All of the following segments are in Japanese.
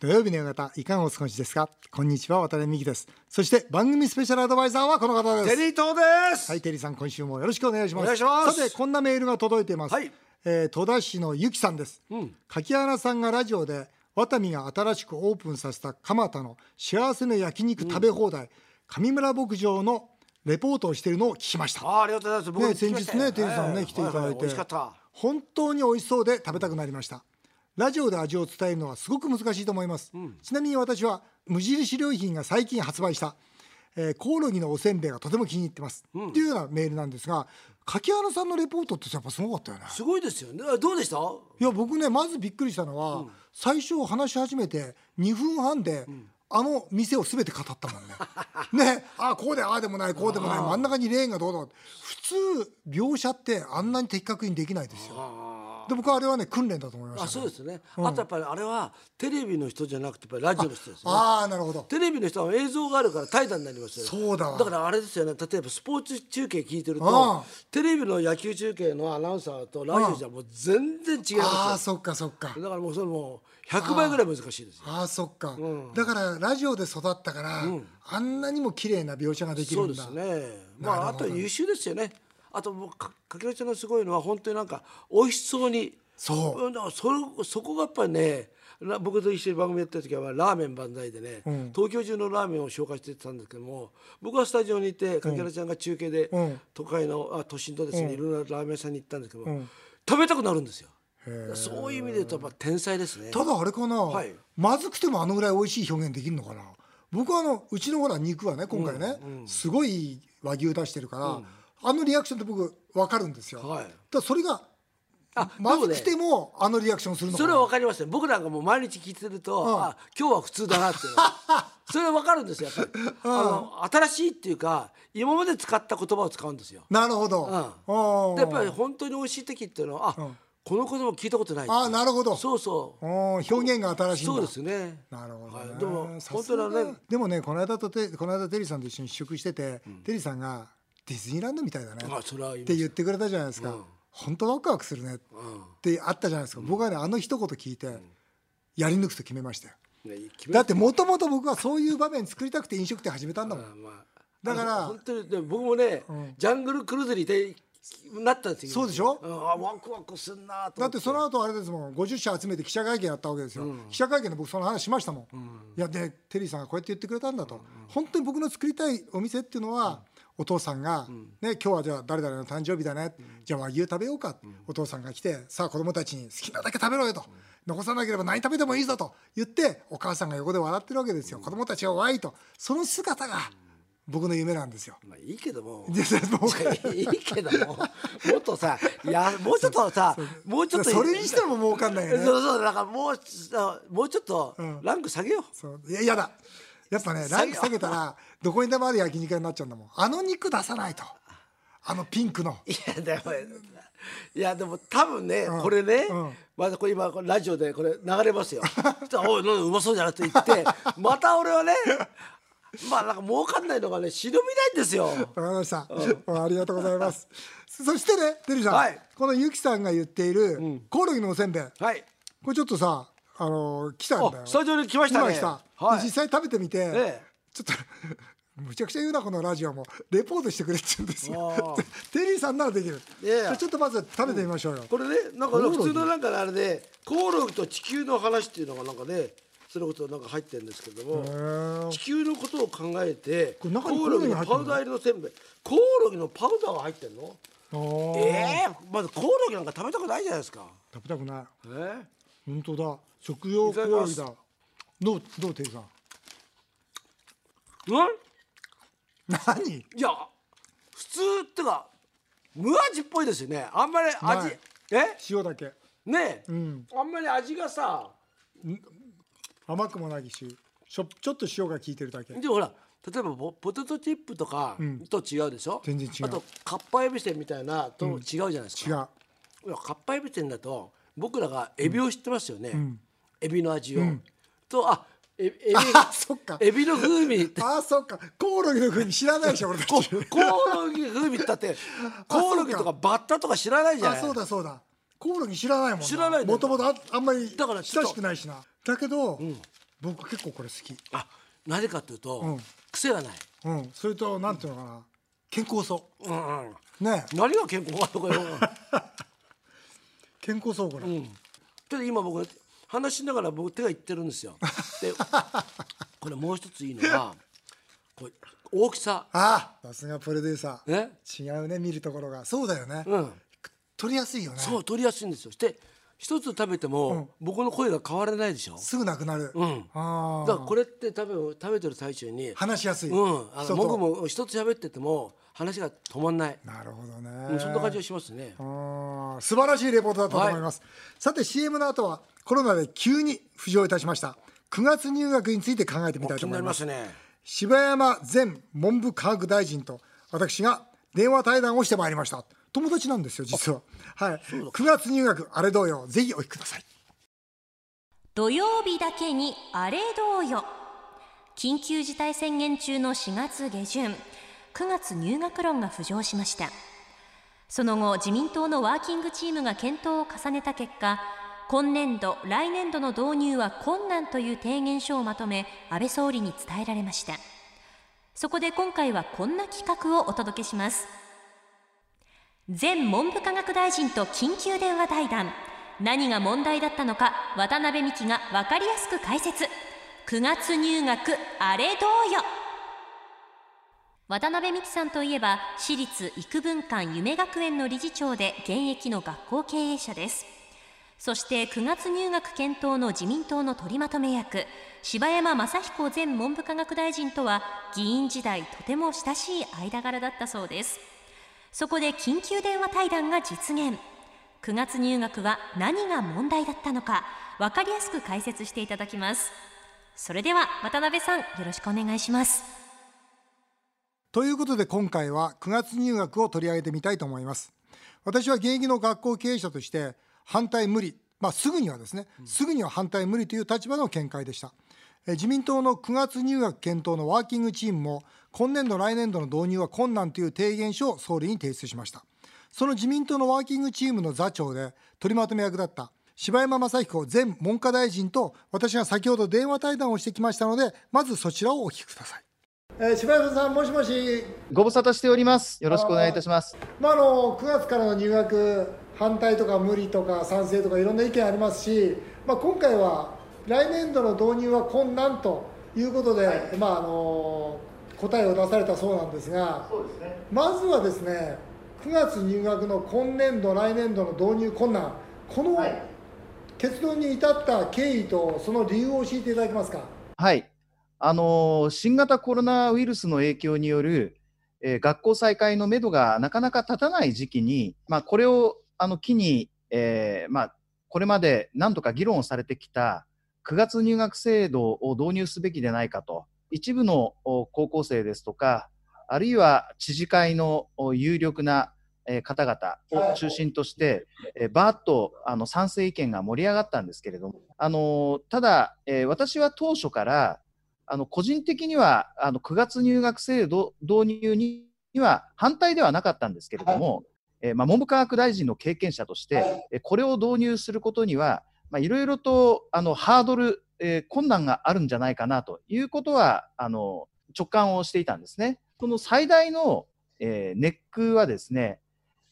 土曜日の夕方いかがお過ごしですか？こんにちは渡辺美希です。そして番組スペシャルアドバイザーはこの方です。テリー東です。はいテリーさん今週もよろしくお願いします。お願いします。さてこんなメールが届いています、はい。えー戸田市のゆきさんです、柿原さんがラジオでワタミが新しくオープンさせた蒲田の幸せの焼肉食べ放題、上村牧場のレポートをしているのを聞きました。あーありがとうございます。ね、先日ね、テリーさんね、はい来ていただいて、はは美味しかった。本当に美味しそうで食べたくなりました。ラジオで味を伝えるのはすごく難しいと思います。ちなみに私は無印良品が最近発売した、えーコオロギのおせんべいがとても気に入ってます。っていうようなメールなんですが、柿原さんのレポートってやっぱすごかったよね。すごいですよね。あどうでした？いや僕ねまずびっくりしたのは、最初話し始めて2分半で、あの店を全て語ったもんね。ねあこうでああでもないこうでもない真ん中にレーンがどうだ普通描写ってあんなに的確にできないですよ。で僕はあれはね訓練だと思いました、あそうですね。あとやっぱりあれはテレビの人じゃなくてやっぱりラジオの人ですね。ああなるほど。テレビの人は映像があるから怠惰になりますよね。そうだわだからあれですよね。例えばスポーツ中継聞いてるあと、テレビの野球中継のアナウンサーとラジオじゃもう全然違いああますよ。そっかそっか。だからもうそれもう100倍ぐらい難しいですよ。ああそっか、だからラジオで育ったから、あんなにも綺麗な描写ができるんだ。そうですね。まああとは優秀ですよね。あともうかかけらちゃんのすごいのは本当になんか美味しそうに。そう。うんだからそれそこがやっぱりね。な僕と一緒に番組やってる時はラーメン万歳でね、東京中のラーメンを紹介してたんですけども僕はスタジオにいてかけらちゃんが中継で、ん。都会のあ都心とですね、いろんなラーメン屋さんに行ったんですけども、食べたくなるんですよ。そういう意味で言うとやっぱ天才ですね。ただあれかな、はい。まずくてもあのぐらい美味しい表現できるのかな。僕はあのうちのほら肉はね今回ね、すごい和牛出してるから、あのリアクションって僕分かるんですよ、はい。だそれがあまずでもねくてもあのリアクションするのそれは分かりますよ。僕なんかもう毎日聞いてると、ん。あ今日は普通だなっていうの。それは分かるんですよやっぱり、あの新しいっていうか今まで使った言葉を使うんですよ、なるほど、うん。でやっぱり本当に美味しい時っていうのはあ、この言葉聞いたことないあーなるほど。そうそう。表現が新しいそうですね。なるほど、ね。はい。でもね。でもねこの間とてこの間テリーさんと一緒に試食してて、テリーさんがディズニーランドみたいだね。って言ってくれたじゃないですか、本当ワクワクするね。ってあったじゃないですか、僕はねあの一言聞いて、やり抜くと決めましたよ。だってもともと僕はそういう場面作りたくて飲食店始めたんだもん、まあだから本当に僕もね、ジャングルクルーズにいてなったんですよそうでしょ？ん。あワクワクすんなだってその後あれですもん。50社集めて記者会見やったわけですよ、記者会見で僕その話しましたもん、いやでテリーさんがこうやって言ってくれたんだと、本当に僕の作りたいお店っていうのは、お父さんが、ね、今日はじゃあ誰々の誕生日だね、じゃあ和牛食べようか、お父さんが来てさあ子供たちに好きなだけ食べろよと、残さなければ何食べてもいいぞと言ってお母さんが横で笑ってるわけですよ、子供たちがわいと。その姿が僕の夢なんですよ。まあいいけども。いいけども。もっとさいやもうちょっとさもうちょっとそれにしても儲かんないよね。そうそうだからもうあもうちょっとランク下げよう、そう。いや嫌だやっぱねランク下げたらどこにでもある焼肉屋になっちゃうんだもん。あの肉出さないと。あのピンクの。いやでもいやでも多分ね、これね、まだこれ今ラジオでこれ流れますよ。おいなんだうまそうじゃなくて言って また俺はねまあなんか儲かんないのがね忍びないんですよ。わかりました、ありがとうございます。そしてねテリーさん、はい。このゆきさんが言っている、コオロギのおせんべい。こはい。れちょっとさあの来たんだよ。あスタジオに来ましたね。今来た、はい。で実際食べてみて、えちょっと むちゃくちゃ言うなこのラジオも。レポートしてくれって言うんですよ。テリーさんならできる。いやいやじゃあちょっとまず食べてみましょうよ、これねなんか普通のなんかあれでコオロギと地球の話っていうのがなんかねそのことなんか入ってるんですけどもー。地球のことを考えてコオロギのパウダー入りのせんべい。コオロギのパウダーが入ってんの？ええまずコオロギなんか食べたくないじゃないですか。食べたくない。え。本当だ。食用コオロギだどうどうテリーさん？うん？何？いや普通ってか無味っぽいですよね。あんまり味ない。え？塩だけ。ねえ、ん。あんまり味がさ甘くもないししょちょっと塩が効いてるだけ。でもほら例えばポポテトチップとかと違うでしょ、全然違う。あとかっぱえびせんみたいなと違うじゃないです違か、う。いやかっぱえびせんだと僕らがエビを知ってますよね、エビの味を、とあえエビあそっか。エビの風味って。あそっか。コオロギの風味知らないでしょ俺たコちコオロギ風味ったってコオロギとかバッタとか知らないじゃあない。そうだそうだ。コオロギ知らないもん知らないもともとああんまりだから親しくないしな。だけど、僕結構これ好き。あなぜかというと、うん。癖がない、うん。それとなんていうのかな。健康そう。んうん、うね何が健康かとかよ、健康そうこれ、うん、ちょっと今僕話しながら僕手がいってるんですよ。でこれもう一ついいのはこれ大きさ。ああさすがプロデューサー。ね違うね見るところが。そうだよね、うん。取りやすいよね。そう取りやすいんですよ。して一つ食べても、僕の声が変わらないでしょ？すぐなくなる、うん。ああだからこれって食べ食べてる最中に話しやすい、うん。あの僕も一つ喋ってても話が止まんない、なるほどね、うん、そんな感じがしますね。素晴らしいレポートだったと思います、さて CM の後はコロナで急に浮上いたしました。9月入学について考えてみたいと思います。ね。柴山前文部科学大臣と私が電話対談をしてまいりました友達なんですよ実は。はい。9月入学あれどうよ。ぜひお聞きください。土曜日だけにあれどうよ。緊急事態宣言中の4月下旬9月入学論が浮上しました。その後自民党のワーキングチームが検討を重ねた結果今年度来年度の導入は困難という提言書をまとめ安倍総理に伝えられました。そこで今回はこんな企画をお届けします前文部科学大臣と緊急電話対談。何が問題だったのか渡辺美樹が分かりやすく解説。9月入学あれどうよ。渡辺美樹さんといえば私立育文館夢学園の理事長で現役の学校経営者です。そして9月入学検討の自民党の取りまとめ役柴山雅彦前文部科学大臣とは議員時代とても親しい間柄だったそうです。そこで緊急電話対談が実現。9月入学は何が問題だったのか分かりやすく解説していただきます。それでは渡辺さんよろしくお願いします。ということで今回は9月入学を取り上げてみたいと思います。私は現役の学校経営者として反対無理、まあ、すぐにはですね、すぐには反対無理という立場の見解でした。え自民党の9月入学検討のワーキングチームも今年度来年度の導入は困難という提言書を総理に提出しましたその自民党のワーキングチームの座長で取りまとめ役だった柴山雅彦前文科大臣と私が先ほど電話対談をしてきましたのでまずそちらをお聞きください、えー、柴山さんもしもしご無沙汰しております。よろしくお願いいたします。まあ、あの9月からの入学反対とか無理とか賛成とかいろんな意見ありますし、まあ、今回は来年度の導入は困難ということで、まあ、あの答えを出されたそうなんですがまずはですね9月入学の今年度来年度の導入困難この結論に至った経緯とその理由を教えていただけますか？はい。あのー新型コロナウイルスの影響による、えー学校再開のめどがなかなか立たない時期に、まあ、これをあの機に、えーまあ、これまで何とか議論をされてきた9月入学制度を導入すべきでないかと、一部の高校生ですとか、あるいは知事会の有力な方々を中心として、えーバーッとあの賛成意見が盛り上がったんですけれども、あのただ、私は当初からあの個人的にはあの9月入学制度導入には反対ではなかったんですけれども、えま、文部科学大臣の経験者として、これを導入することには、いろいろとあのハードル、えー困難があるんじゃないかなということはあの直感をしていたんですね。この最大の、えーネックはですね、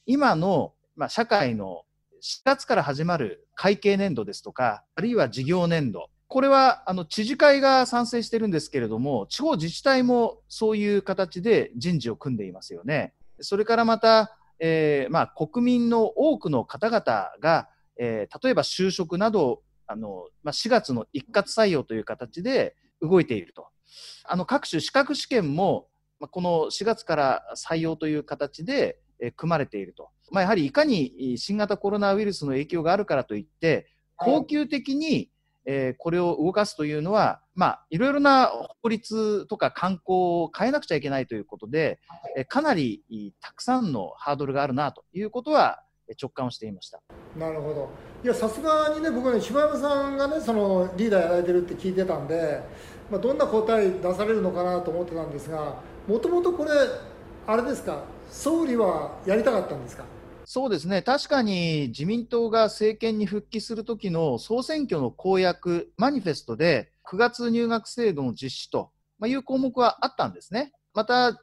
今の、まあ、社会の4月から始まる会計年度ですとか、あるいは事業年度、これはあの知事会が賛成してるんですけれども、地方自治体もそういう形で人事を組んでいますよね。それからまた、えーまあ、国民の多くの方々が、えー例えば就職などあの、まあ、4月の一括採用という形で動いていると。あの各種資格試験も、まあ、この4月から採用という形で、えー組まれていると。まあ、やはりいかに新型コロナウイルスの影響があるからといって、恒久的に、えーこれを動かすというのは、まあ、いろいろな法律とか観光を変えなくちゃいけないということで、えーかなりいたくさんのハードルがあるなということはえー直感をしていました。なるほどいやさすがにね僕ね柴山さんがねそのリーダーやられてるって聞いてたんで、まあ、どんな答え出されるのかなと思ってたんですがもともとこれあれですか？総理はやりたかったんですか？そうですね、確かに自民党が政権に復帰する時の総選挙の公約、マニフェストで、9月入学制度の実施という項目はあったんですね。また、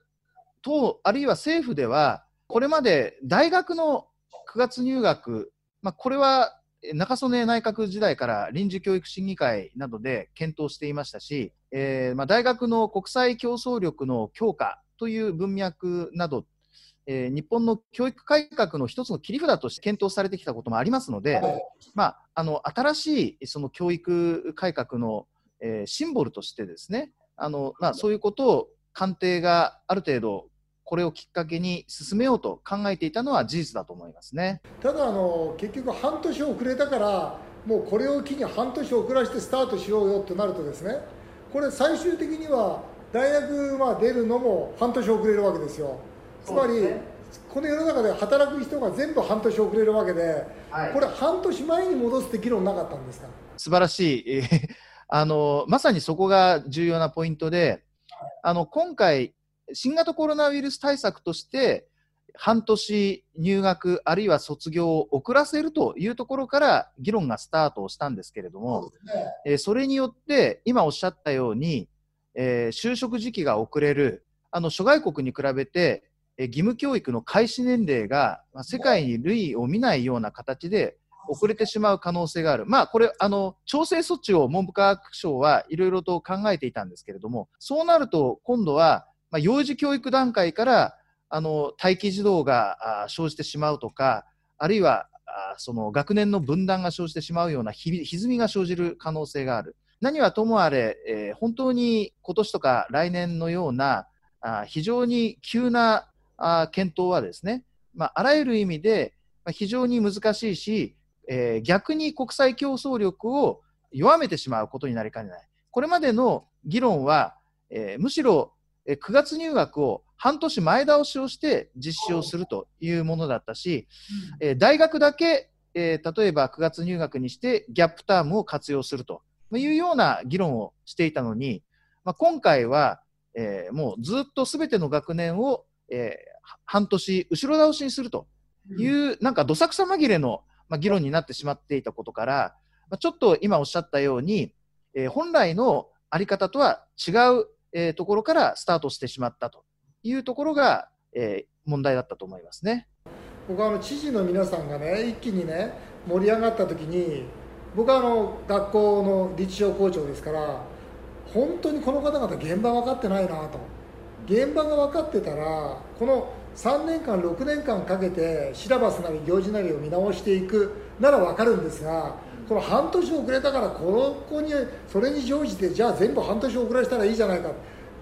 党、あるいは政府では、これまで大学の9月入学、まあ、これは中曽根内閣時代から臨時教育審議会などで検討していましたし、えーまあ、大学の国際競争力の強化という文脈など、えー、日本の教育改革の一つの切り札として検討されてきたこともありますので、まあ、あの新しいその教育改革の、え、シンボルとしてですねあの、まあ、そういうことを官邸がある程度これをきっかけに進めようと考えていたのは事実だと思いますね。ただあの、結局、半年遅れたから、もうこれを機に半年遅らせてスタートしようよとなると、ですねこれ、最終的には大学まあ出るのも半年遅れるわけですよ。つまり、ね、この世の中で働く人が全部半年遅れるわけで、はい、これ、半年前に戻すって議論なかったんですか？素晴らしい、えー、あのまさにそこが重要なポイントで、あの今回、新型コロナウイルス対策として、半年入学、あるいは卒業を遅らせるというところから議論がスタートをしたんですけれども、そ、ね、えー、それによって、今おっしゃったように、えー、就職時期が遅れる、あの諸外国に比べて、えー、義務教育の開始年齢が、まあ、世界に類を見ないような形で遅れてしまう可能性がある。まあ、これ、あの、調整措置を文部科学省はいろいろと考えていたんですけれども、そうなると、今度は、まあ、幼児教育段階からあの待機児童が生じてしまうとか、あるいはその学年の分断が生じてしまうようなひ歪みが生じる可能性がある。何はともあれ、えー、本当に今年とか来年のようなあ非常に急なあ検討はですね、まあ、あらゆる意味で非常に難しいし、えー、逆に国際競争力を弱めてしまうことになりかねない。これまでの議論は、えー、むしろ9月入学を半年前倒しをして実施をするというものだったし、うん、大学だけ、えー、例えば9月入学にしてギャップタームを活用するというような議論をしていたのに、まあ、今回は、えー、もうずっとすべての学年を、えー、半年後ろ倒しにするという、うん、なんかどさくさ紛れの、まあ、議論になってしまっていたことから、まあ、ちょっと今おっしゃったように、えー、本来のあり方とは違うえー、ところからスタートしてしまったというところが、えー、問題だったと思いますね。僕はあの知事の皆さんがね一気にね盛り上がった時に僕はあの学校の立正校長ですから本当にこの方々現場分かってないなと。現場が分かってたらこの3年間6年間かけてシラバスなり行事なりを見直していくなら分かるんですがこの半年遅れたからこの子にそれに乗じてじゃあ全部半年遅らせたらいいじゃないか。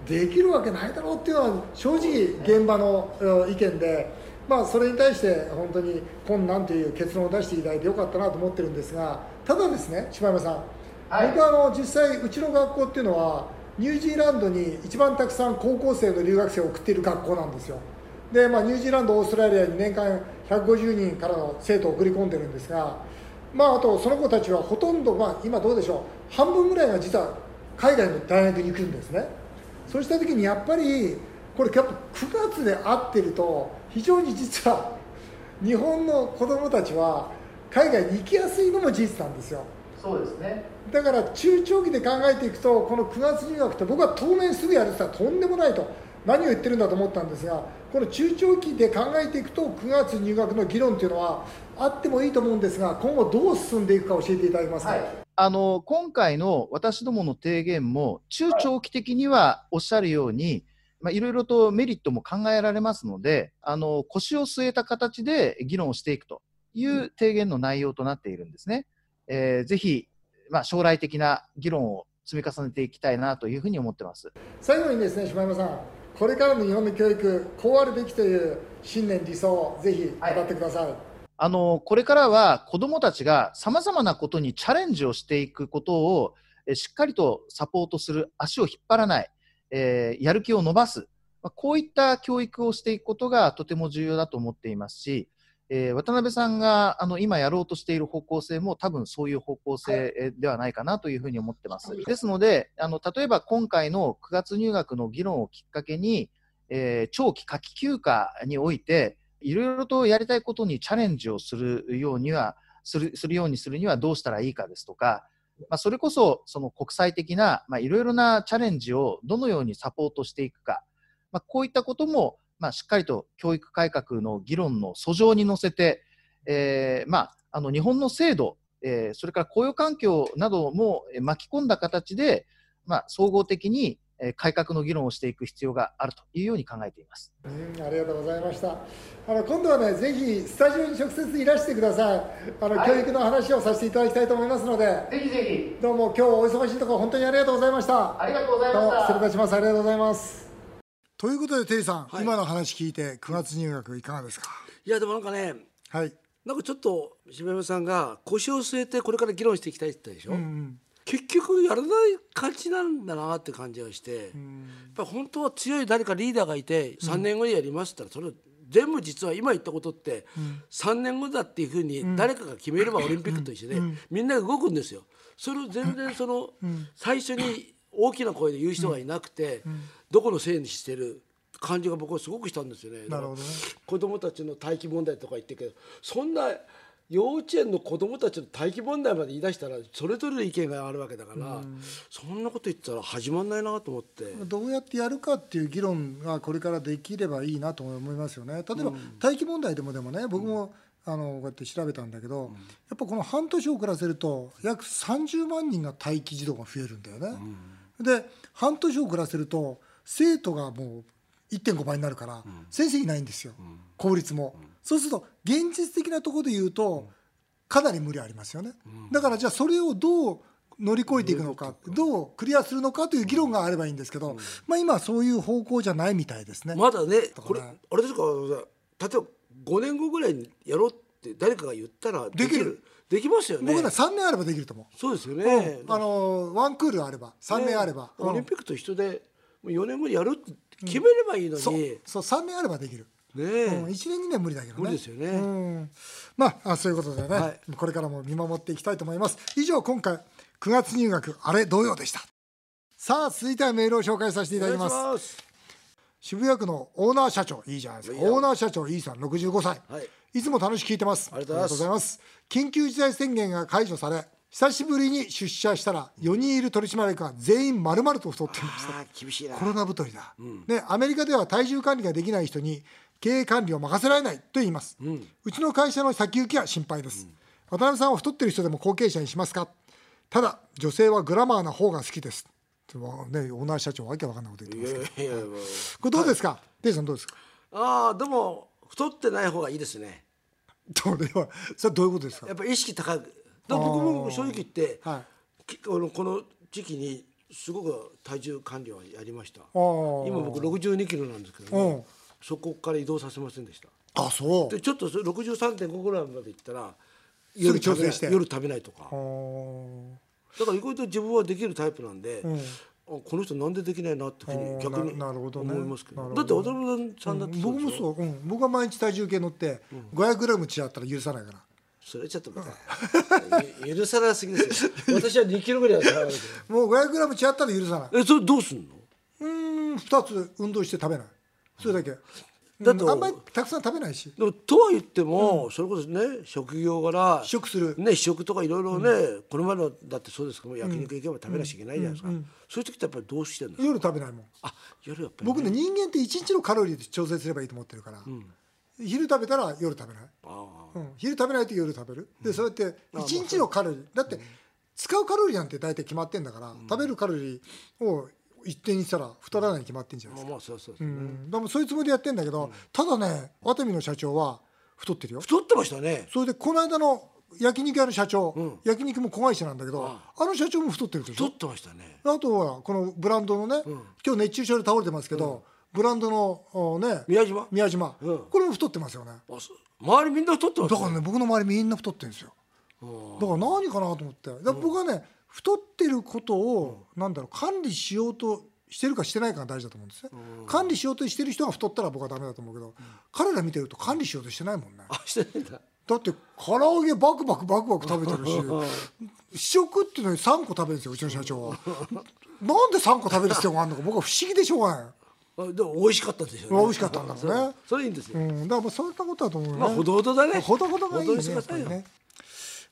できるわけないだろうっていうのは正直現場の意見で、まあ、それに対して本当に困難という結論を出していただいてよかったなと思ってるんですがただですね柴山さん、はい、僕はあの実際うちの学校っていうのはニュージーランドに一番たくさん高校生の留学生を送っている学校なんですよ。で、まあ、ニュージーランドオーストラリアに年間150人からの生徒を送り込んでるんですがまあ、あとその子たちはほとんど、まあ、今どうでしょう。半分ぐらいが実は海外の大学に行くんですね。そうした時にやっぱりこれやっぱ9月で会ってると非常に実は日本の子どもたちは海外に行きやすいのも事実なんですよ。そうですね。だから中長期で考えていくとこの9月入学って僕は当面すぐやるって言ったらとんでもないと。何を言ってるんだと思ったんですがこの中長期で考えていくと9月入学の議論というのはあってもいいと思うんですが今後どう進んでいくか教えていただけますか、はい、あの今回の私どもの提言も中長期的にはおっしゃるように、まあ、いろいろとメリットも考えられますのであの腰を据えた形で議論をしていくという提言の内容となっているんですね。えー、ぜひ、まあ、将来的な議論を積み重ねていきたいなというふうに思ってます。最後にですね島山さんこれからの日本の教育こうあるべきという信念理想をぜひ語ってください、はい、あのこれからは子どもたちがさまざまなことにチャレンジをしていくことをしっかりとサポートする足を引っ張らない、えー、やる気を伸ばすこういった教育をしていくことがとても重要だと思っていますしえー、渡辺さんがあの今やろうとしている方向性も多分そういう方向性ではないかなというふうに思ってます。ですので、あの例えば今回の9月入学の議論をきっかけに、えー、長期夏季休暇において、いろいろとやりたいことにチャレンジをするようには、するするようにするにはどうしたらいいかですとか、まあ、それこそその国際的な、まあ、いろいろなチャレンジをどのようにサポートしていくか、まあ、こういったことも、まあ、しっかりと教育改革の議論の訴状に乗せて、えーまあ、あの日本の制度、えー、それから雇用環境なども巻き込んだ形で、まあ、総合的に改革の議論をしていく必要があるというように考えています。うん、ありがとうございました。あの今度はね、ぜひスタジオに直接いらしてください。あの、はい、教育の話をさせていただきたいと思いますので。ぜひぜひ。どうも今日お忙しいところ本当にありがとうございました。ありがとうございました。失礼いたします。ありがとうございます。ということでテリーさん、はい、今の話聞いて9月入学いかがですか？いやでもなんかね。はい。なんかちょっと柴山さんが腰を据えてこれから議論していきたいって言ったでしょ？うんうん結局やらない感じなんだなって感じがして、やっぱ本当は強い誰かリーダーがいて3年後にやりますったらそれ全部実は今言ったことって3年後だっていうふうに誰かが決めればオリンピックと一緒でみんなが動くんですよ。それを全然その最初に大きな声で言う人がいなくてどこのせいにしてる感じが僕はすごくしたん。ですよね。子供たちの待機問題とか言ってるけどそん。な幼稚園の子どもたちの待機問題まで言い出したらそれぞれの意見があるわけだから、そんなこと言ったら始まんないなと思って。どうやってやるかっていう議論がこれからできればいいなと思いますよね。例えば、待機問題でもでもね僕も、あのこうやって調べたんだけど、やっぱこの半年遅らせると約30万人が待機児童が増えるんだよね。で半年遅らせると生徒がもう1.5倍になるから、先生いないんですよ、公立も。そうすると現実的なところで言うとかなり無理ありますよね、だからじゃあそれをどう乗り越えていくのかどうクリアするのかという議論があればいいんですけど、まあ、今そういう方向じゃないみたいですね。まだねこれあれですか例えば5年後ぐらいにやろうって誰かが言ったらできる。できますよね。僕ね3年あればできると思う。そうですよね、うん、あのワンクールあれば3年あれば、ねオリンピックと一緒で4年後にやるって決めればいいのに、うん、そう。そう3年あればできるね、うん、1年2年無理だけどね。無理ですよね、うん、まあそういうことでね、はい、これからも見守っていきたいと思います。以上今回9月入学あれ同様でした。さあ続いてはメールを紹介させていただきます。渋谷区のオーナー社長いいじゃないですか。オーナー社長イーさん65歳、はい、いつも楽しく聞いてます。ありがとうございます。緊急事態宣言が解除され久しぶりに出社したら4人いる取締役が全員丸々と太っていました。厳しいな。コロナ太りだ、うん、でアメリカでは体重管理ができない人に経営管理を任せられないと言います、うん、うちの会社の先行きは心配です、うん、渡辺さんは太ってる人でも後継者にしますか？ただ女性はグラマーな方が好きです。ね、オーナー社長わけわかんないこと言ってますけど。これどうですか、はい、デイさんどうですか？ああでも太ってない方がいいですね。それはそれどういうことですか？やっぱり意識高く僕も正直言って、はい、このこの時期にすごく体重管理はやりました。今僕62キロなんですけど、ね、そこから移動させませんでした。あそう。でちょっと63.5ぐらいまでいったら夜調整して。夜食べないとか。だから意外と自分はできるタイプなんで、うん、この人なんでできないなって逆に思いますけど、ね、だって渡辺さんだって僕もそう、うん、僕は毎日体重計乗って500グラム違ったら許さないから。それちょっとまた 許さなすぎですよ。私は2キロぐらいはもう500グラム違ったら許さない。えそれどうすんの？うん2つ運動して食べないそれだけ。だと、あんまりたくさん食べないし。でもとは言っても、うん、それこそね職業柄試食する。ね試食とかいろいろね、うん、この前のだってそうですけど焼肉行けば食べなきゃいけないじゃないですか、うん、そういう時ってやっぱりどうしてんの？夜食べないもん。あ夜やっぱり、ね、僕ね人間って一日のカロリーで調整すればいいと思ってるから、昼食べたら夜食べない。うん、昼食べないと夜食べる。でそうやって一日のカロリー。だって使うカロリーなんて大体決まってんだから、食べるカロリーを一定にしたら太らないに決まってんじゃないですか。まあそうそうそう、うん、でもそういうつもりでやってんだけど、ただねワタミの社長は太ってるよ。太ってましたね。それでこの間の焼肉屋の社長、うん、焼肉も子会社なんだけど、あの社長も太ってるでしょ？太ってましたね。あとはこのブランドのね、うん、今日熱中症で倒れてますけど、ブランドのね宮島？宮島、これも太ってますよね。周りみんな太ってますだからね僕の周りみんな太ってるんですよ。だから何かなと思って。だ僕はね太ってることを、なんだろう管理しようとしてるかしてないかが大事だと思うんですね、管理しようとしてる人が太ったら僕はダメだと思うけど、彼ら見てると管理しようとしてないもんね。あ してないんだ。だって唐揚げバクバクバクバク食べてるし 試食っていうのに3個食べるんですようちの社長は。なんで3個食べる必要があるのか僕は不思議でしょうがない。でも美味しかったでしょうね。美味しかったんだろうね。それいいんですよ、うん、だからそういったことだと思うね。まあほどほどだね。ほどほどがいいねね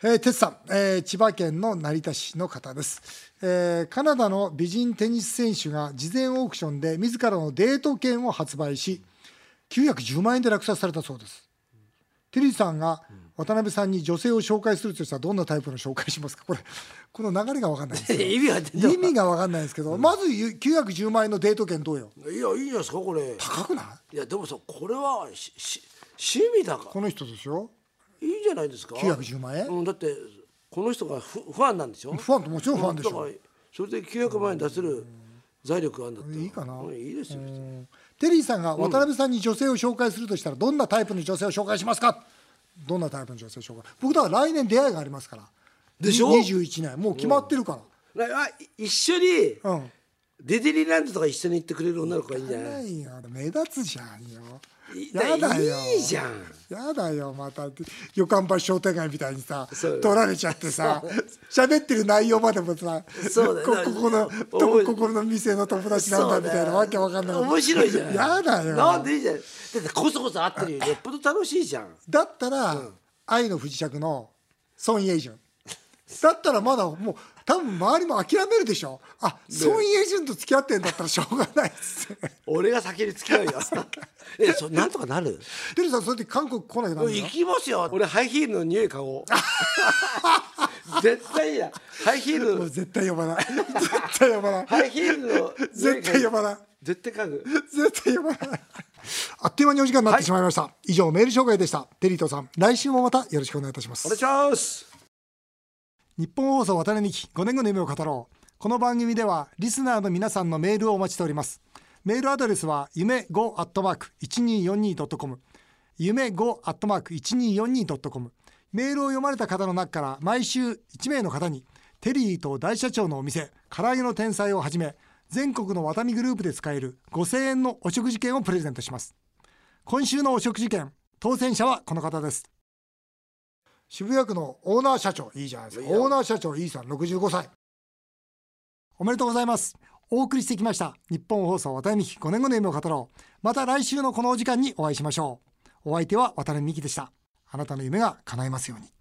えー、哲さん、えー、千葉県の成田市の方です、えー、カナダの美人テニス選手が事前オークションで自らのデート券を発売し910万円で落札されたそうです。テリーさんが渡辺さんに女性を紹介するとしたらどんなタイプの紹介しますか？これこの流れが分かんないです 意味が分かんないですけど、うん、まず910万円のデート券どうよ？いやいいじゃないですかこれ。高くない？いやでもさこれはしし趣味だから。この人ですよいいじゃないですか。910万円、うん、だってこの人がフファンなんでしょ？ファンともちろんファンでしょ、うそれで900万円出せる財力があるんだっていいかな、いいですよ。テリーさんが渡辺さんに女性を紹介するとしたらどんなタイプの女性を紹介しますか？どんなタイプの女性を紹介？僕だから来年出会いがありますから。でしょ？21年。もう決まってるから、うん、一緒に、うん。デディリーランドとか一緒に行ってくれる女の子がいいんじゃない？目立つじゃんよやだよ。いいじゃん。やだよまた。旅館橋商店街みたいにさ取られちゃってさ喋ってる内容までもさそうだここのここの店の友達なんだみたいなわけわかんない。面白いじゃんやだよ。なんでいいじゃんだってこそこそ会ってるよ。りよっぽど楽しいじゃん。だったら、うん、愛の不時着の孫イェイジュン。だったらまだもう多分周りも諦めるでしょ。あ孫イェジュンと付き合ってんだったらしょうがないっす。俺が先に付き合うよ。えそなんとかなる？テリーさんそれで韓国来ないな行きますよ。俺ハイヒールの匂い嗅ごう。絶対いやハイヒール。絶対呼ばない。絶対呼ばない。ハイヒールの絶対呼ばない。絶対嗅ぐ。絶対呼ばない。あっという間にお時間になってしまいました、はい、以上メール紹介でした。テリーとさん来週もまたよろしくお願いいたします。お願いします日本放送渡辺美希5年後の夢を語ろう。この番組ではリスナーの皆さんのメールをお待ちしております。メールアドレスは夢 5-1242.com 夢 5-1242.com メールを読まれた方の中から毎週1名の方にテリーと大社長のお店唐揚げの天才をはじめ全国のワタミグループで使える5000円のお食事券をプレゼントします。今週のお食事券当選者はこの方です。渋谷区のオーナー社長いいじゃないですか。オーナー社長イーさん65歳。おめでとうございます。お送りしてきました日本放送渡辺美希5年後の夢を語ろう。また来週のこのお時間にお会いしましょう。お相手は渡辺美希でした。あなたの夢が叶いますように